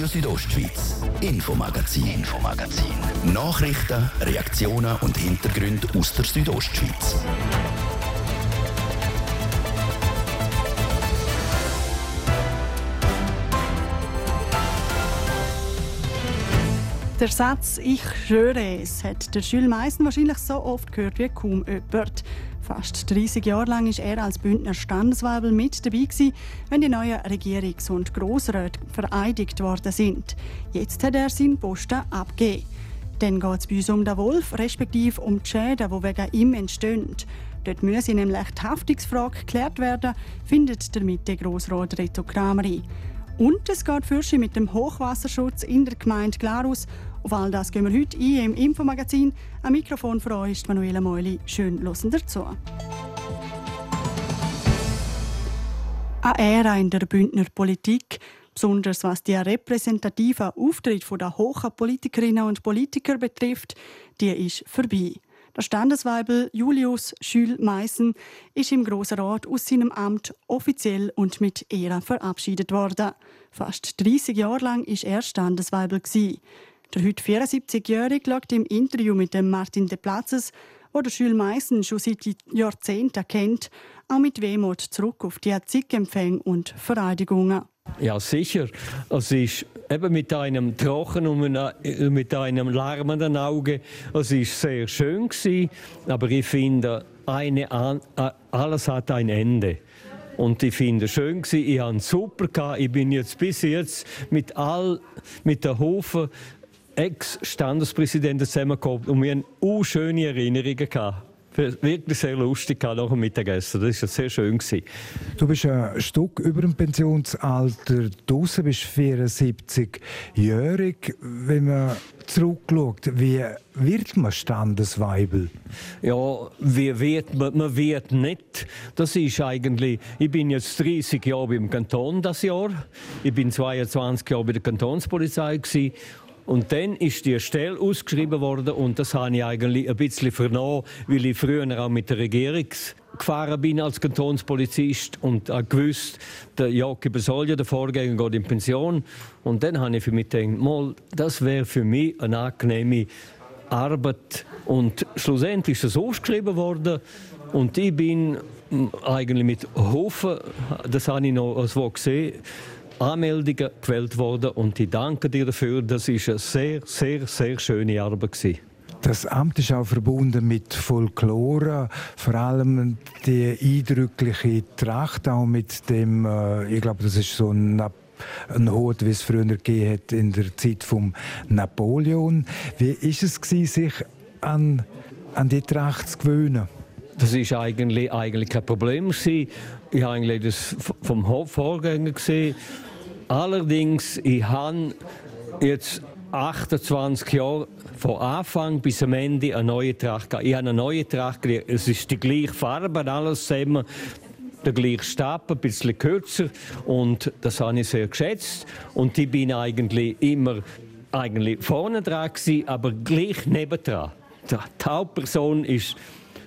Radio Südostschweiz, Infomagazin, Infomagazin. Nachrichten, Reaktionen und Hintergründe aus der Südostschweiz. Der Satz «Ich schwöre es» hat der Jules Meissen wahrscheinlich so oft gehört wie kaum jemand. Fast 30 Jahre lang war er als Bündner Standesweibel mit dabei, gewesen, wenn die neuen Regierungs- und Grossräte vereidigt worden sind. Jetzt hat er seinen Posten abgegeben. Dann geht es bei uns um den Wolf, respektive um die Schäden, die wegen ihm entstehen. Dort müsse nämlich die Haftungsfrage geklärt werden, findet der Mitte-Grossrat Reto Krameri. Und es geht für mit dem Hochwasserschutz in der Gemeinde Glarus auf all das gehen wir heute ein im Infomagazin. Am Mikrofon für euch ist Manuela Meuli. Schön hören dazu. Eine Ära in der Bündner Politik, besonders was die repräsentativen Auftritt der hohen Politikerinnen und Politiker betrifft, die ist vorbei. Der Standesweibel Julius Schül Meissen ist im Grossen Rat aus seinem Amt offiziell und mit Ehre verabschiedet worden. Fast 30 Jahre lang war er Standesweibel. Der heute 74-Jährige schaut im Interview mit dem Martin de Platzes, der Jules Meissen schon seit Jahrzehnten kennt, auch mit Wehmut zurück auf die Zickempfänge und Vereidigungen. Ja, sicher. Es ist eben mit einem Trocken und mit einem lärmenden Auge. Es ist sehr schön gewesen, aber ich finde, eine, alles hat ein Ende. Und ich finde es schön gewesen. Ich habe super gehabt. Ich bin jetzt bis jetzt mit all, mit der Hofe Ex-Standespräsidenten zusammengekommen und wir haben auch schöne Erinnerungen gehabt. Wirklich sehr lustig nach dem Mittagessen. Das war sehr schön. Du bist ein Stück über dem Pensionsalter. Du bist 74-jährig. Wenn man zurückschaut, wie wird man Standesweibel? Ja, wie wird man? Man wird nicht. Das ist eigentlich, ich bin jetzt 30 Jahre beim Kanton das Jahr. Ich bin 22 Jahre bei der Kantonspolizei gewesen. Und dann ist die Stelle ausgeschrieben worden und das habe ich eigentlich ein bisschen vernommen, weil ich früher auch mit der Regierung gefahren bin als Kantonspolizist und gewusst, der Jockey Besolja, der Vorgänger, geht in Pension. Und dann habe ich für mich gedacht, mal, das wäre für mich eine angenehme Arbeit. Und schlussendlich ist das ausgeschrieben worden und ich bin eigentlich mit Hofen, das habe ich noch als gesehen, Anmeldungen gewählt worden und ich danke dir dafür. Das ist eine sehr, sehr, sehr schöne Arbeit gewesen. Das Amt ist auch verbunden mit Folklore, vor allem die eindrückliche Tracht, auch mit dem, äh, ich glaube, das ist so ein ein Hut, wie es früher gegeben hat in der Zeit von Napoleon. Wie ist es gewesen, sich an, an die Tracht zu gewöhnen? Das ist eigentlich, eigentlich kein Problem. Ich habe eigentlich das vom Vorgänger gesehen Allerdings, ich habe jetzt 28 Jahre von Anfang bis am Ende eine neue Tracht gehabt. Ich habe eine neue Tracht gelegt. Es ist die gleiche Farbe, alles zusammen. Der gleiche Stab, ein bisschen kürzer. Und das habe ich sehr geschätzt. Und ich bin eigentlich immer eigentlich vorne dran gewesen, aber gleich nebendran. Die Hauptperson ist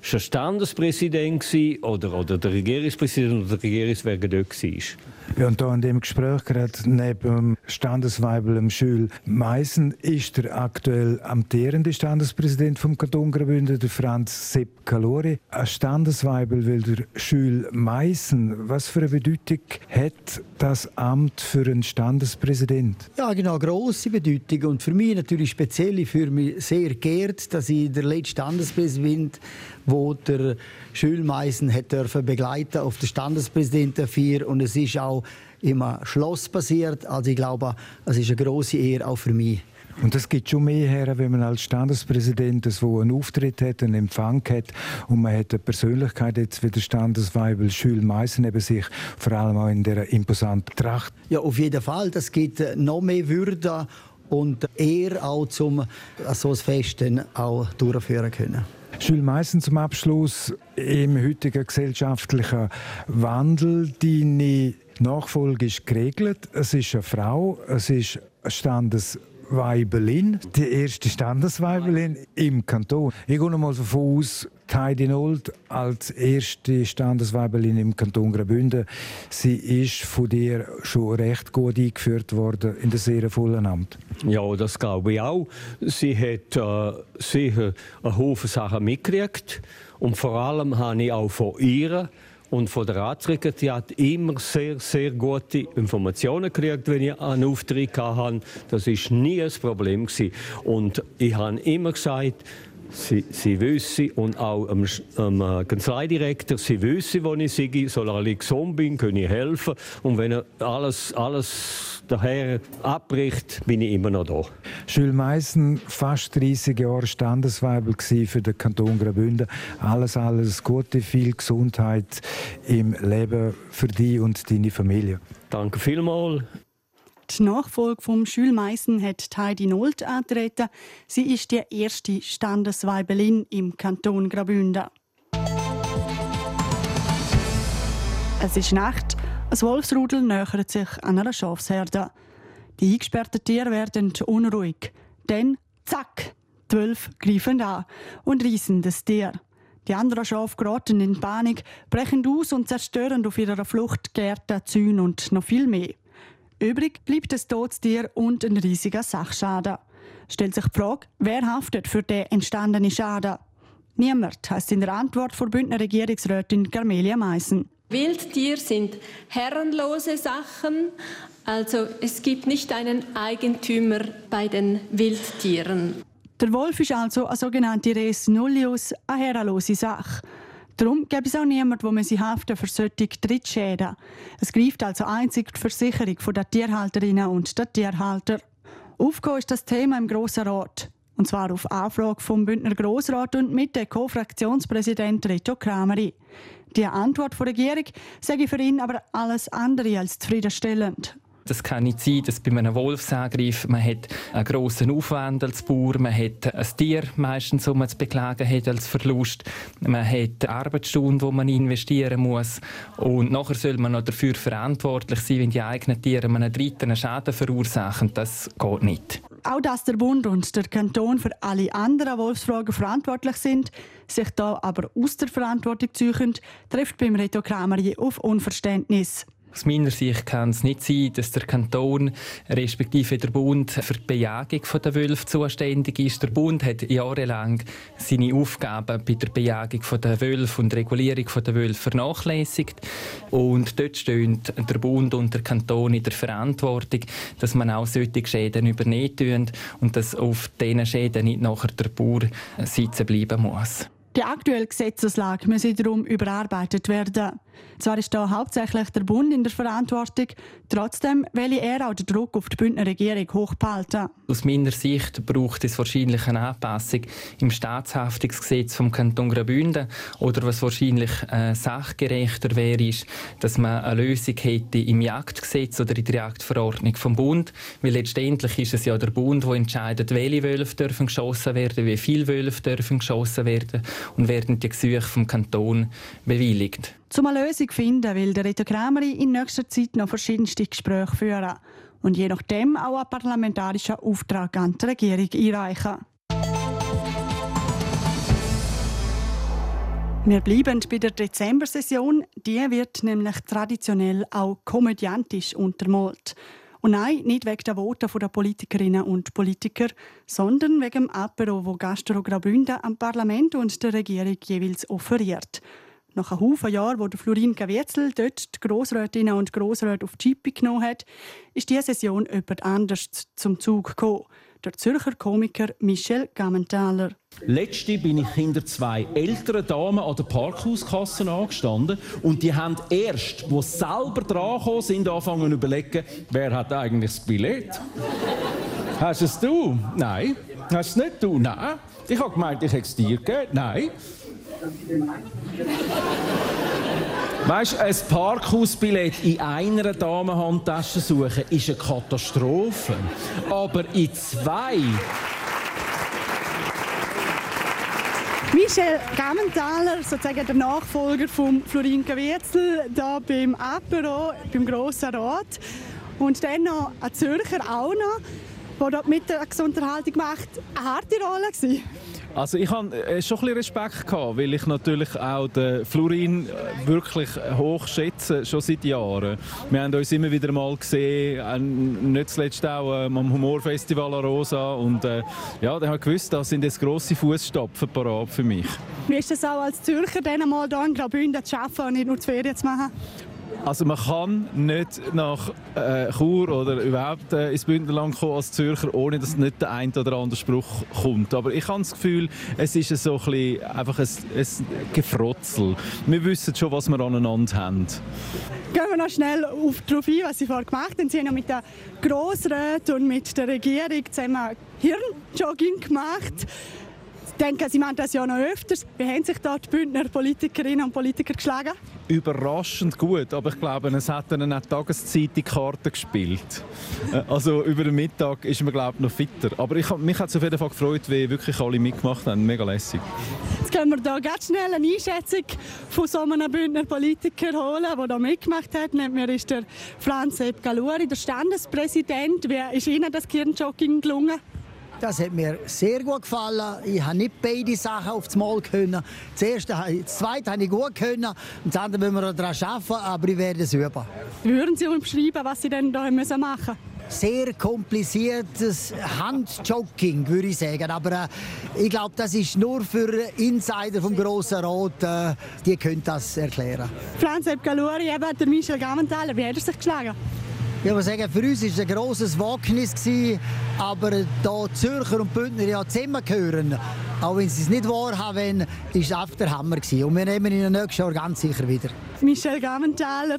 schon Standespräsident oder, oder der Regierungspräsident oder der Regierungswerker dort war. Ja, und da in dem Gespräch gerade neben Standesweibel Schül Meissen ist der aktuell amtierende Standespräsident vom Kanton Graubünden, der Franz Sepp Kalori. Ein Standesweibel will der Schül Meissen. Was für eine Bedeutung hat das Amt für einen Standespräsident? Ja, genau, grosse Bedeutung und für mich natürlich speziell. Ich fühle mich sehr geehrt, dass ich der letzte Standespräsident wo der Schulmeissen hat dürfen begleiten auf der Standespräsidentenfeier und es ist auch immer Schloss passiert. Also ich glaube, es ist eine große Ehre auch für mich. Und es gibt schon mehr her, wenn man als Standespräsident so einen Auftritt hat, einen Empfang hat und man hat eine Persönlichkeit jetzt wie der Standesweibel Schül Meissen neben sich, vor allem auch in der imposanten Tracht. Ja, auf jeden Fall. Das gibt noch mehr Würde und eher auch zum so ein Fest auch durchführen können. Jules Meissen zum Abschluss im heutigen gesellschaftlichen Wandel. Deine Nachfolge ist geregelt. Es ist eine Frau, es ist eine Standesweibelin, die erste Standesweibelin im Kanton. Ich gehe mal davon aus, Heidi Nold als erste Standesweibelin im Kanton Graubünden. Sie ist von dir schon recht gut eingeführt worden in das sehr vollen Amt. Ja, das glaube ich auch. Sie hat äh, sicher einen Haufen Sachen mitgekriegt. Und vor allem habe ich auch von ihr und von der Ratssekretariat immer sehr, sehr gute Informationen gekriegt, wenn ich einen Auftritt hatte. Das war nie ein Problem. Und ich habe immer gesagt, Sie, sie wissen und auch dem, dem äh, Kanzleidirektor, sie wissen, wo ich sei, solange ich gesund bin, kann ich helfen. Und wenn er alles, alles daher abbricht, bin ich immer noch da. Jules Meissen, fast 30 Jahre Standesweibel für den Kanton Graubünden. Alles, alles Gute, viel Gesundheit im Leben für dich und deine Familie. Danke vielmals. Die Nachfolge von Jules Meissen hat Heidi Nolt antreten. Sie ist die erste Standesweibelin im Kanton Graubünden. Es ist Nacht. Ein Wolfsrudel nähert sich an einer Schafsherde. Die eingesperrten Tiere werden unruhig. Dann, zack, die Wölfe greifen an und reißen das Tier. Die anderen Schafe geraten in Panik, brechen aus und zerstören auf ihrer Flucht Gärten, Zäune und noch viel mehr. Übrig bleibt ein totes Tier und ein riesiger Sachschaden. Stellt sich die Frage, wer haftet für den entstandenen Schaden? Niemand, heißt in der Antwort von Bündner Regierungsrätin Carmelia Meissen. Wildtiere sind herrenlose Sachen, also es gibt nicht einen Eigentümer bei den Wildtieren. Der Wolf ist also eine sogenannte Res nullius, eine herrenlose Sache. Darum gibt es auch niemanden, der sie haften für solche Drittschäden. Es greift also einzig die Versicherung der Tierhalterinnen und der Tierhalter. Aufgekommen ist das Thema im Grossen Rat. Und zwar auf Anfrage vom Bündner Grossrat und mit dem Co-Fraktionspräsident Reto Krameri. Die Antwort der Regierung sage für ihn aber alles andere als zufriedenstellend. Das kann nicht sein, dass bei einem Wolfsangriff man hat einen grossen Aufwand als Bauer, man hat ein Tier meistens, man zu beklagen hat als Verlust, man hat Arbeitsstunden, die man investieren muss und nachher soll man noch dafür verantwortlich sein, wenn die eigenen Tiere einen dritten Schaden verursachen. Das geht nicht. Auch dass der Bund und der Kanton für alle anderen Wolfsfragen verantwortlich sind, sich da aber aus der Verantwortung ziehen, trifft beim Reto Krameri auf Unverständnis. Aus meiner Sicht kann es nicht sein, dass der Kanton respektive der Bund für die Bejagung der Wölfe zuständig ist. Der Bund hat jahrelang seine Aufgaben bei der Bejagung der Wölfe und Regulierung der Wölfe vernachlässigt. Und dort stehen der Bund und der Kanton in der Verantwortung, dass man auch solche Schäden übernehmen und dass auf diesen Schäden nicht nachher der Bauer sitzen bleiben muss. Die aktuelle Gesetzeslage muss darum überarbeitet werden. Zwar ist da hauptsächlich der Bund in der Verantwortung, trotzdem will er auch den Druck auf die Bündner Regierung hochhalten. Aus meiner Sicht braucht es wahrscheinlich eine Anpassung im Staatshaftungsgesetz vom Kanton Graubünden oder was wahrscheinlich äh, sachgerechter wäre, ist, dass man eine Lösung hätte im Jagdgesetz oder in der Jagdverordnung vom Bund, weil letztendlich ist es ja der Bund, der entscheidet, welche Wölfe dürfen geschossen werden, wie viele Wölfe dürfen geschossen werden und werden die Gesuche vom Kanton bewilligt. Um eine Lösung finden, will der Reto Krameri in nächster Zeit noch verschiedenste Gespräche führen und je nachdem auch einen parlamentarischen Auftrag an die Regierung einreichen. Wir bleiben bei der Dezember-Session. Die wird nämlich traditionell auch komödiantisch untermalt. Und nein, nicht wegen der Voten der Politikerinnen und Politiker, sondern wegen dem Apero, wo Gastro Graubünden am Parlament und der Regierung jeweils offeriert. Nach einem Haufen Jahren, wo Florin Gavietzel dort die Grossrätinnen und Grossräte auf die Chippe genommen hat, ist diese Session jemand anders zum Zug gekommen. Der Zürcher Komiker Michel Gammenthaler. Letzte bin ich hinter zwei älteren Damen an der Parkhauskasse angestanden und die haben erst, wo sie selber dran sind, angefangen zu überlegen, wer hat eigentlich das Billett? Hast es du? Nein. Hast es nicht du? Nein. Ich habe gemeint, ich hätte es dir gegeben. Nein. Weißt du, ein Parkhausbillett in einer Damenhandtasche suchen ist eine Katastrophe. Aber in zwei. Michel Gammenthaler, sozusagen der Nachfolger von Florin Gavietzel, hier beim Apero, beim Grossen Rat. Und dann noch ein Zürcher auch noch, der dort Mittagsunterhaltung macht. Eine harte Rolle. Also ich hatte äh, schon ein bisschen Respekt, gehabt, weil ich natürlich auch den Florin äh, wirklich hoch schätze, schon seit Jahren. Wir haben uns immer wieder mal gesehen, nicht zuletzt auch ähm, am Humorfestival Rosa und äh, ja, dann habe gewusst, das sind jetzt grosse Fußstapfen parat für mich. Wie ist es auch als Zürcher, dann mal hier in Graubünden zu arbeiten und nicht nur die Ferien zu machen? Also man kann nicht nach äh, Chur oder überhaupt äh, ins Bündnerland kommen als Zürcher, ohne dass nicht der ein oder andere Spruch kommt. Aber ich habe das Gefühl, es ist so ein bisschen einfach ein, ein Gefrotzel. Wir wissen schon, was wir aneinander haben. Gehen wir noch schnell auf, darauf ein, was Sie vorher gemacht haben. Sie haben mit den Grossräten und mit der Regierung zusammen Hirnjogging gemacht. Ich denke, Sie machen das ja noch öfters. Wie haben sich da die Bündner Politikerinnen und Politiker geschlagen? Überraschend gut, aber ich glaube, es hat dann auch Tageszeit die Karte gespielt. Äh, also über den Mittag ist man glaube ich noch fitter. Aber ich, mich hat es auf jeden Fall gefreut, wie wirklich alle mitgemacht haben. Mega lässig. Jetzt können wir da ganz schnell eine Einschätzung von so einem Bündner Politiker holen, der da mitgemacht hat. Neben mir ist der Franz Sepp Galuri, der Standespräsident. Wie ist Ihnen das Kirnjogging gelungen? Das hat mir sehr gut gefallen. Ich habe nicht beide Sachen aufs Mal können. Das, erste, das zweite habe ich gut können. Und das andere müssen wir daran arbeiten, aber ich werde es üben. Würden Sie uns beschreiben, was Sie denn da machen müssen? sehr kompliziertes Handjogging, würde ich sagen. Aber äh, ich glaube, das ist nur für Insider vom Grossen Rat, äh, die können das erklären. Franz Galuri, eben der Michel Gammenthaler, wie hat er sich geschlagen? Ich muss sagen, für uns war es ein grosses Wagnis, aber da Zürcher und Bündner ja zusammengehören, auch wenn sie es nicht wahrhaben, war es einfach der Hammer. Und wir nehmen ihn nächstes Jahr ganz sicher wieder. Michel Gammenthaler,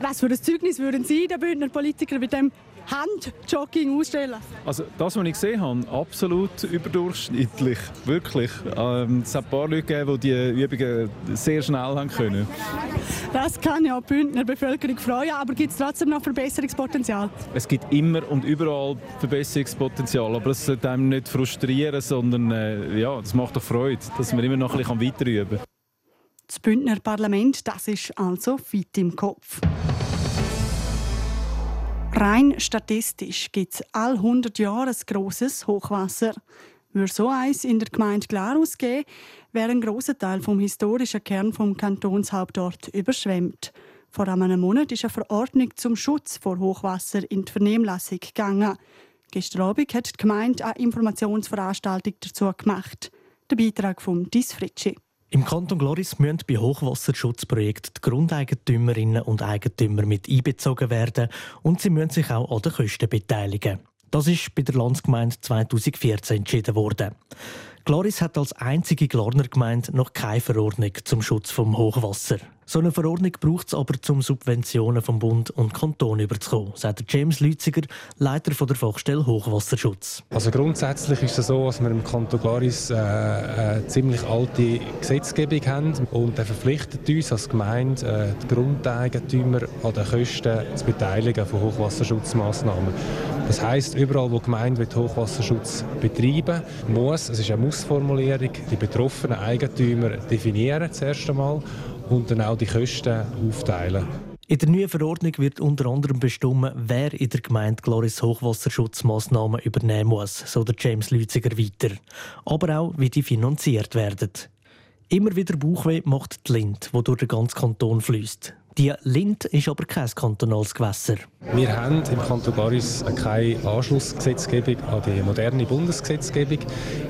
was für ein Zeugnis würden Sie, der Bündner Politiker, mit dem Handjogging ausstellen? Also das, was ich gesehen habe, absolut überdurchschnittlich. Wirklich. Ähm, es hat ein paar Leute gegeben, die die Übungen sehr schnell haben können. Das kann ja die Bündner Bevölkerung freuen, aber gibt es trotzdem noch Verbesserungspotenzial? Es gibt immer und überall Verbesserungspotenzial, aber es sollte einem nicht frustrieren, sondern äh, ja, das macht doch Freude, dass man immer noch ein bisschen weiter üben kann. Das Bündner Parlament, das ist also fit im Kopf. Rein statistisch gibt es all 100 Jahre ein grosses Hochwasser. Würde so eins in der Gemeinde Glarus geben, wäre ein grosser Teil vom historischen Kern vom Kantonshauptort überschwemmt. Vor einem Monat ist eine Verordnung zum Schutz vor Hochwasser in die Vernehmlassung gegangen. Gestern Abend hat die Gemeinde eine Informationsveranstaltung dazu gemacht. Der Beitrag von Dis Fritschi. Im Kanton Gloris müssen bei Hochwasserschutzprojekten die Grundeigentümerinnen und Eigentümer mit einbezogen werden und sie müssen sich auch an den Kosten beteiligen. Das ist bei der Landsgemeinde 2014 entschieden worden. Gloris hat als einzige Glarner Gemeinde noch keine Verordnung zum Schutz vom Hochwasser. So eine Verordnung braucht es aber, um Subventionen vom Bund und Kanton überzukommen, sagt James Lütziger, Leiter der Fachstelle Hochwasserschutz. Also grundsätzlich ist es so, dass wir im Kanton Glaris äh, eine ziemlich alte Gesetzgebung haben und er verpflichtet uns als Gemeinde, äh, die Grundeigentümer an den Kosten zu beteiligen von Hochwasserschutzmaßnahmen. Das heißt, überall, wo die Gemeinde Hochwasserschutz betreiben muss, es ist eine Mussformulierung, die betroffenen Eigentümer definieren zuerst einmal und dann auch die Kosten aufteilen. In der neuen Verordnung wird unter anderem bestimmt, wer in der Gemeinde Gloris Hochwasserschutzmaßnahmen übernehmen muss, so der James Lütziger weiter. Aber auch, wie die finanziert werden. Immer wieder Bauchweh macht die Lind, die durch den ganzen Kanton fließt. Die Lind ist aber kein kantonales Gewässer. Wir haben im Kanton Garis keine Anschlussgesetzgebung an die moderne Bundesgesetzgebung.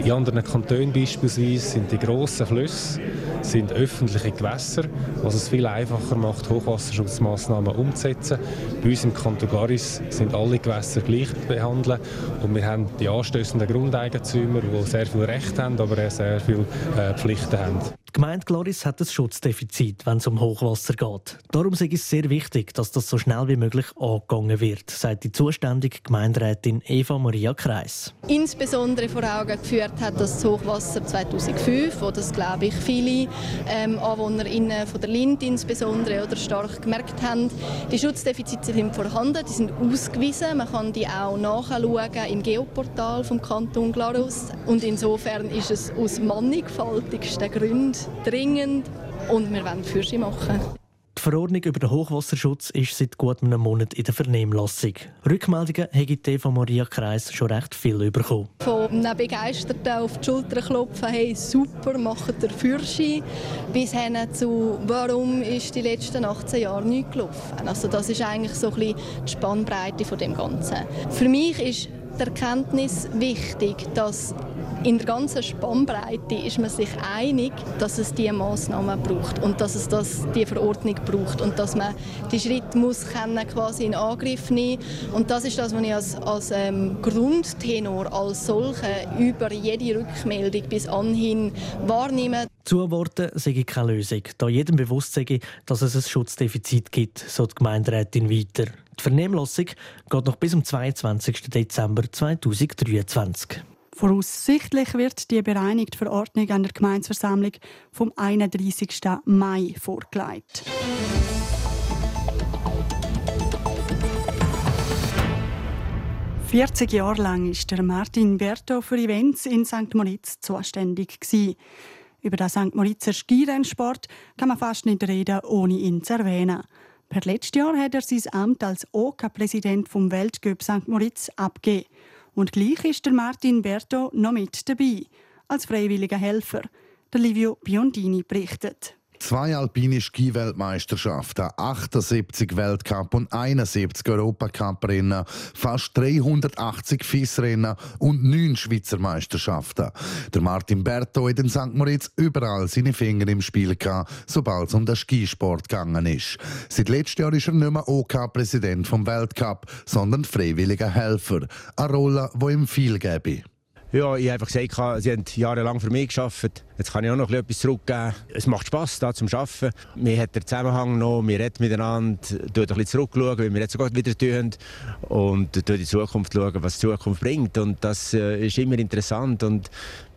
In anderen Kantonen beispielsweise sind die grossen Flüsse sind öffentliche Gewässer, was es viel einfacher macht, Hochwasserschutzmaßnahmen umzusetzen. Bei uns im Kanton Garis sind alle Gewässer gleich behandelt und wir haben die anstößenden Grundeigentümer, die sehr viel Recht haben, aber auch sehr viele äh, Pflichten haben. Die Gemeinde Gloris hat ein Schutzdefizit, wenn es um Hochwasser geht. Darum ist es sehr wichtig, dass das so schnell wie möglich angegangen wird, sagt die zuständige Gemeinderätin Eva Maria Kreis. Insbesondere vor Augen geführt hat das Hochwasser 2005, wo das glaube ich viele ähm, AnwohnerInnen von der Lind insbesondere oder stark gemerkt haben. Die Schutzdefizite sind vorhanden, die sind ausgewiesen. Man kann die auch nachschauen im Geoportal vom Kanton Glarus. Und insofern ist es aus mannigfaltigsten Gründen dringend und wir wollen für sie machen. Die Verordnung über den Hochwasserschutz ist seit gut einem Monat in der Vernehmlassung. Rückmeldungen hat die TV Maria Kreis schon recht viel bekommen. Von einem Begeisterten auf die Schulter klopfen, hey, super, macht der Führerschein, bis hin zu, warum ist die letzten 18 Jahre nicht gelaufen. Also das ist eigentlich so ein bisschen die Spannbreite von dem Ganzen. Für mich ist die Erkenntnis wichtig, dass in der ganzen Spannbreite ist man sich einig, dass es diese Massnahmen braucht und dass es das, die Verordnung braucht und dass man die Schritte muss können, quasi in Angriff nehmen und das ist das, was ich als, als ähm, Grundtenor als solche über jede Rückmeldung bis anhin wahrnehme. Zuworten sei keine Lösung, da jedem bewusst sei, dass es ein Schutzdefizit gibt, so die Gemeinderätin weiter. Die Vernehmlassung geht noch bis zum 22. Dezember 2023. Voraussichtlich wird die bereinigte Verordnung an der Gemeinsversammlung vom 31. Mai vorgelegt. Vierzig Jahre lang ist der Martin Berto für Events in St. Moritz zuständig. Über den St. Moritzer Skirennsport kann man fast nicht reden, ohne ihn zu erwähnen. Per letztes Jahr hat er sein Amt als OK-Präsident vom Weltcup St. Moritz abgegeben. Und gleich ist der Martin Berto noch mit dabei, als freiwilliger Helfer. Der Livio Biondini berichtet. Zwei alpine Skiweltmeisterschaften, 78 Weltcup und 71 Europacup-Rennen, fast 380 FIS-Rennen und 9 Schweizer Meisterschaften. Der Martin Berto hat in St. Moritz überall seine Finger im Spiel gehabt, sobald es um den Skisport gegangen ist. Seit letztem Jahr ist er nicht mehr OK-Präsident vom Weltcup, sondern freiwilliger Helfer. Eine Rolle, die ihm viel gäbe. Ja, ich habe einfach gesagt, sie haben jahrelang für mich geschafft. Jetzt kann ich auch noch etwas zurückgeben. Es macht Spass da zum Arbeiten. Mir hat der Zusammenhang noch, wir reden miteinander, schauen ein bisschen zurückschauen, wie wir jetzt sogar wieder tun und in die Zukunft schauen, was die Zukunft bringt. Und das äh, ist immer interessant und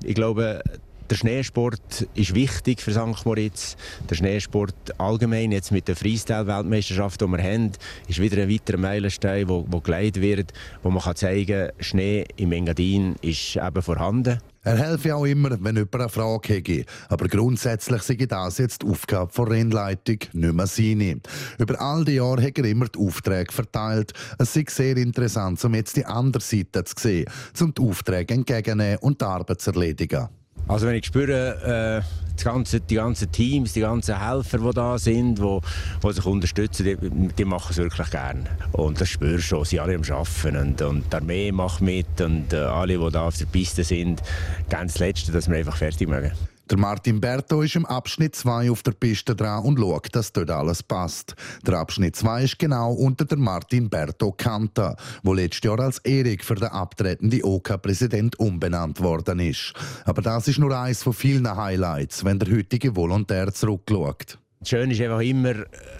ich glaube, der Schneesport ist wichtig für St. Moritz. Der Schneesport allgemein, jetzt mit der Freestyle-Weltmeisterschaft, die wir haben, ist wieder ein weiterer Meilenstein, wo, wo geleitet wird, wo man kann zeigen kann, Schnee im Engadin ist eben vorhanden. Er helfe auch immer, wenn jemand eine Frage hätte. Aber grundsätzlich sei das jetzt die Aufgabe der Rennleitung, nicht mehr seine. Über all die Jahre hat er immer die Aufträge verteilt. Es sei sehr interessant, um jetzt die andere Seite zu sehen, um die Aufträge entgegenzunehmen und die Arbeit zu erledigen. Also wenn ich spüre, äh, die, ganze, die ganzen Teams, die ganzen Helfer, die da sind, die, die sich unterstützen, die, die machen es wirklich gerne. Und das spürst du schon, sie alle am Arbeiten und, und die Armee macht mit und äh, alle, die da auf der Piste sind, ganz Letzte, dass wir einfach fertig machen. Der Martin Berto ist im Abschnitt 2 auf der Piste dran und schaut, dass dort alles passt. Der Abschnitt 2 ist genau unter der Martin Berto Kanta, wo letztes Jahr als Erik für den abtretenden OK-Präsident umbenannt worden ist. Aber das ist nur eines von vielen Highlights, wenn der heutige Volontär zurückschaut. Schön ist einfach immer,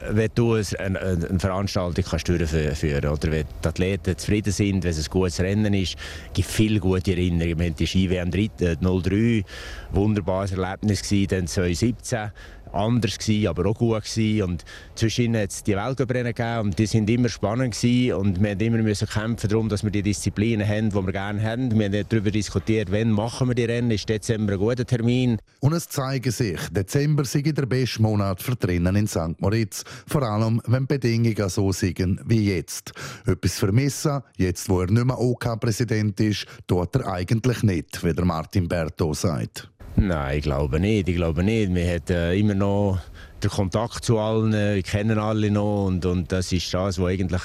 wenn du eine, Veranstaltung kannst durchführen kannst wenn die Athleten zufrieden sind, wenn es ein gutes Rennen ist. Es gibt viele gute Erinnerungen. Wir haben die Ski-WM 03, wunderbares Erlebnis gewesen, dann 2017 anders gewesen, aber auch gut gewesen. Und zwischen hat es die Weltcuprennen gegeben und die sind immer spannend gewesen und wir mussten immer müssen kämpfen darum, dass wir die Disziplinen haben, die wir gerne haben. Wir haben darüber diskutiert, wann machen wir die Rennen, ist Dezember ein guter Termin. Und es zeigt sich, Dezember sei der beste Monat für Rennen in St. Moritz, vor allem wenn Bedingungen so sind wie jetzt. Etwas vermissen, jetzt wo er nicht mehr OK-Präsident ist, tut er eigentlich nicht, wie der Martin Berto sagt. Nein, ich glaube nicht. Ich glaube nicht. Wir haben äh, immer noch den Kontakt zu allen, wir kennen alle noch und, und das ist das, was eigentlich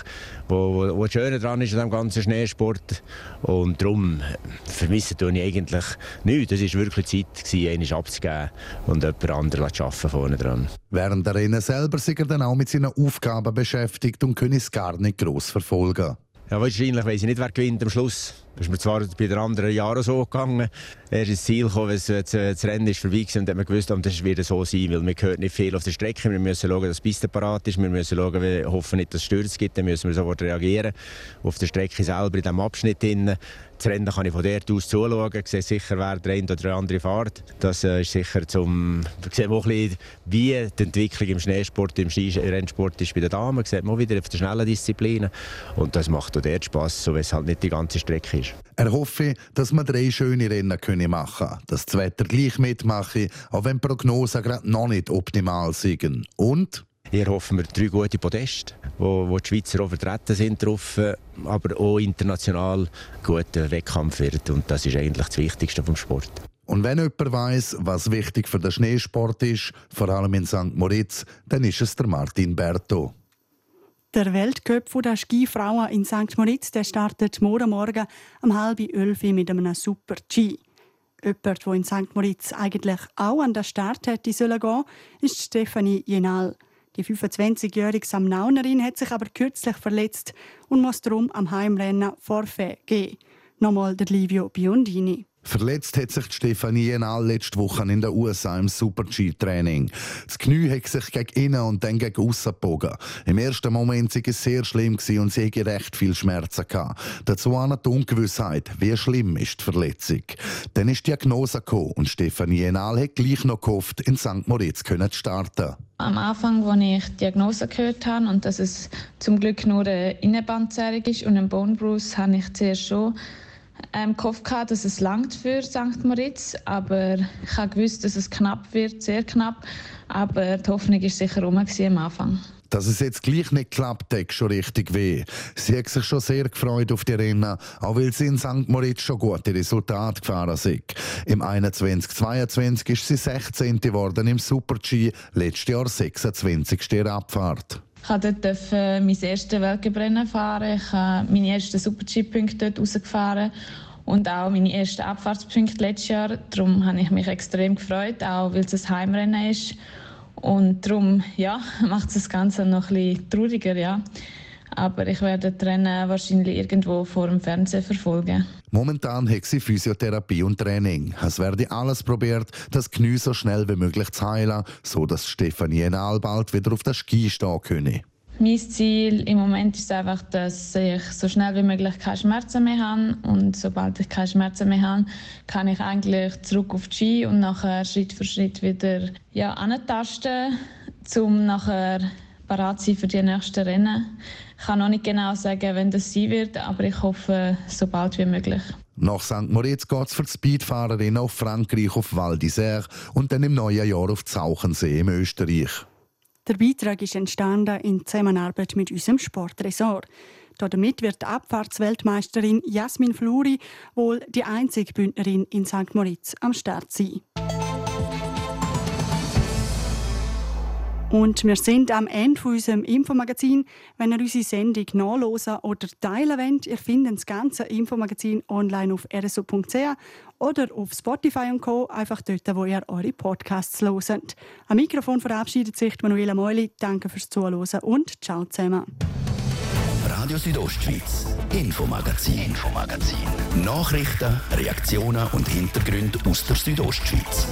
wo, wo, das Schöne daran ist an dem ganzen Schneesport und darum vermisse ich eigentlich nichts. Es war wirklich Zeit, gewesen, einen abzugeben und jemand anderen zu arbeiten vorne dran. Während der Rennen selber ist er dann auch mit seinen Aufgaben beschäftigt und kann es gar nicht gross verfolgen. Ja, wahrscheinlich weiß ich nicht, wer gewinnt am Schluss. Das ist mir zwar bei den anderen Jahren so gegangen. Er ist ins Ziel gekommen, wenn das Rennen ist vorbei war und hat man gewusst, das wird so sein, weil man hört nicht viel auf der Strecke. Wir müssen schauen, dass die Piste parat ist. Wir müssen schauen, wir hoffen nicht, dass es Stürze gibt. Dann müssen wir sofort reagieren. Auf der Strecke selber, in diesem Abschnitt. Das Rennen kann ich von dort aus zuschauen. Ich sehe sicher, wer der eine oder der andere fährt. Das äh, ist sicher zum... Wir sehen auch ein bisschen, wie die Entwicklung im Schneesport, im Skirennsport ist bei den Damen. Das sieht man auch wieder auf den schnellen Disziplinen. Und das macht auch dort Spass, so wie es halt nicht die ganze Strecke ist. Er hoffe, dass man drei schöne Rennen machen können, dass das Wetter gleich mitmache, auch wenn die Prognosen gerade noch nicht optimal sind. Und Hier hoffen wir drei gute Podeste, wo, wo die Schweizer auch vertreten sind drauf, aber auch international guter Wettkampf wird. Und das ist eigentlich das Wichtigste vom Sport. Und wenn jemand weiss, was wichtig für den Schneesport ist, vor allem in St. Moritz, dann ist es der Martin Berto. Der Weltcup der Skifrauen in St. Moritz der startet morgen Morgen um halb elf mit einem Super G. Jemand, der in St. Moritz eigentlich auch an den Start hätte sollen gehen, ist Stefanie Jenal. Die 25-jährige Samnaunerin hat sich aber kürzlich verletzt und muss darum am Heimrennen Forfait gehen. Nochmal der Livio Biondini. Verletzt hat sich Stefanie Jenal letzte Woche in den USA im Super-G-Training. Das Knie hat sich gegen innen und dann gegen aussen gebogen. Im ersten Moment war es sehr schlimm und sie hatte recht viel Schmerzen. Gehabt. Dazu auch die Ungewissheit, wie schlimm ist die Verletzung. Dann ist die Diagnose gekommen und Stefanie Jenal hat gleich noch gehofft, in St. Moritz zu starten. Am Anfang, als ich die Diagnose gehört habe und dass es zum Glück nur eine Innenbandzerrung ist und ein Bone Bruise, habe ich zuerst schon ähm, gehofft, dass es langt für St. Moritz, aber ich habe gewusst, dass es knapp wird, sehr knapp. Aber die Hoffnung war sicher rum am Anfang. Dass es jetzt gleich nicht klappt, tut schon richtig weh. Sie hat sich schon sehr gefreut auf die Rennen, auch weil sie in St. Moritz schon gute Resultate gefahren sind. Im 21-22 ist sie 16. geworden im Super-G, letztes Jahr 26. in der Abfahrt. Ich durfte dort mein erstes Weltcuprennen fahren. Ich habe meine ersten Super-G-Punkte dort rausgefahren und auch meine ersten Abfahrtspunkte letztes Jahr. Darum habe ich mich extrem gefreut, auch weil es ein Heimrennen ist. Und darum ja, macht es das Ganze noch bisschen trauriger. Ja. Aber ich werde Rennen wahrscheinlich irgendwo vor dem Fernsehen verfolgen. Momentan hat sie Physiotherapie und Training. Es werde alles probiert, das Knie so schnell wie möglich zu heilen, so dass Stefanie Enal bald wieder auf der Ski stehen könne. Mein Ziel im Moment ist einfach, dass ich so schnell wie möglich keine Schmerzen mehr habe. Und sobald ich keine Schmerzen mehr habe, kann ich eigentlich zurück auf die Ski und nachher Schritt für Schritt wieder ja, antasten, um nachher parat sein für die nächsten Rennen. Ich kann noch nicht genau sagen, wenn das sein wird, aber ich hoffe, so bald wie möglich. Nach St. Moritz geht es für die Speedfahrerin auf Frankreich auf Val d'Isère und dann im neuen Jahr auf Zauchensee im Österreich. Der Beitrag ist entstanden in Zusammenarbeit mit unserem Sportresort. Damit wird die Abfahrtsweltmeisterin Jasmin Fluri wohl die einzige Bündnerin in St. Moritz am Start sein. Und wir sind am Ende von unserem Infomagazin. Wenn ihr unsere Sendung nachlesen oder teilen wollt, ihr findet das ganze Infomagazin online auf rso.ch oder auf Spotify und Co. Einfach dort, wo ihr eure Podcasts hört. Am Mikrofon verabschiedet sich Manuela Meuli. Danke fürs Zuhören und ciao zusammen. Radio Südostschweiz, Infomagazin, Infomagazin. Nachrichten, Reaktionen und Hintergründe aus der Südostschweiz.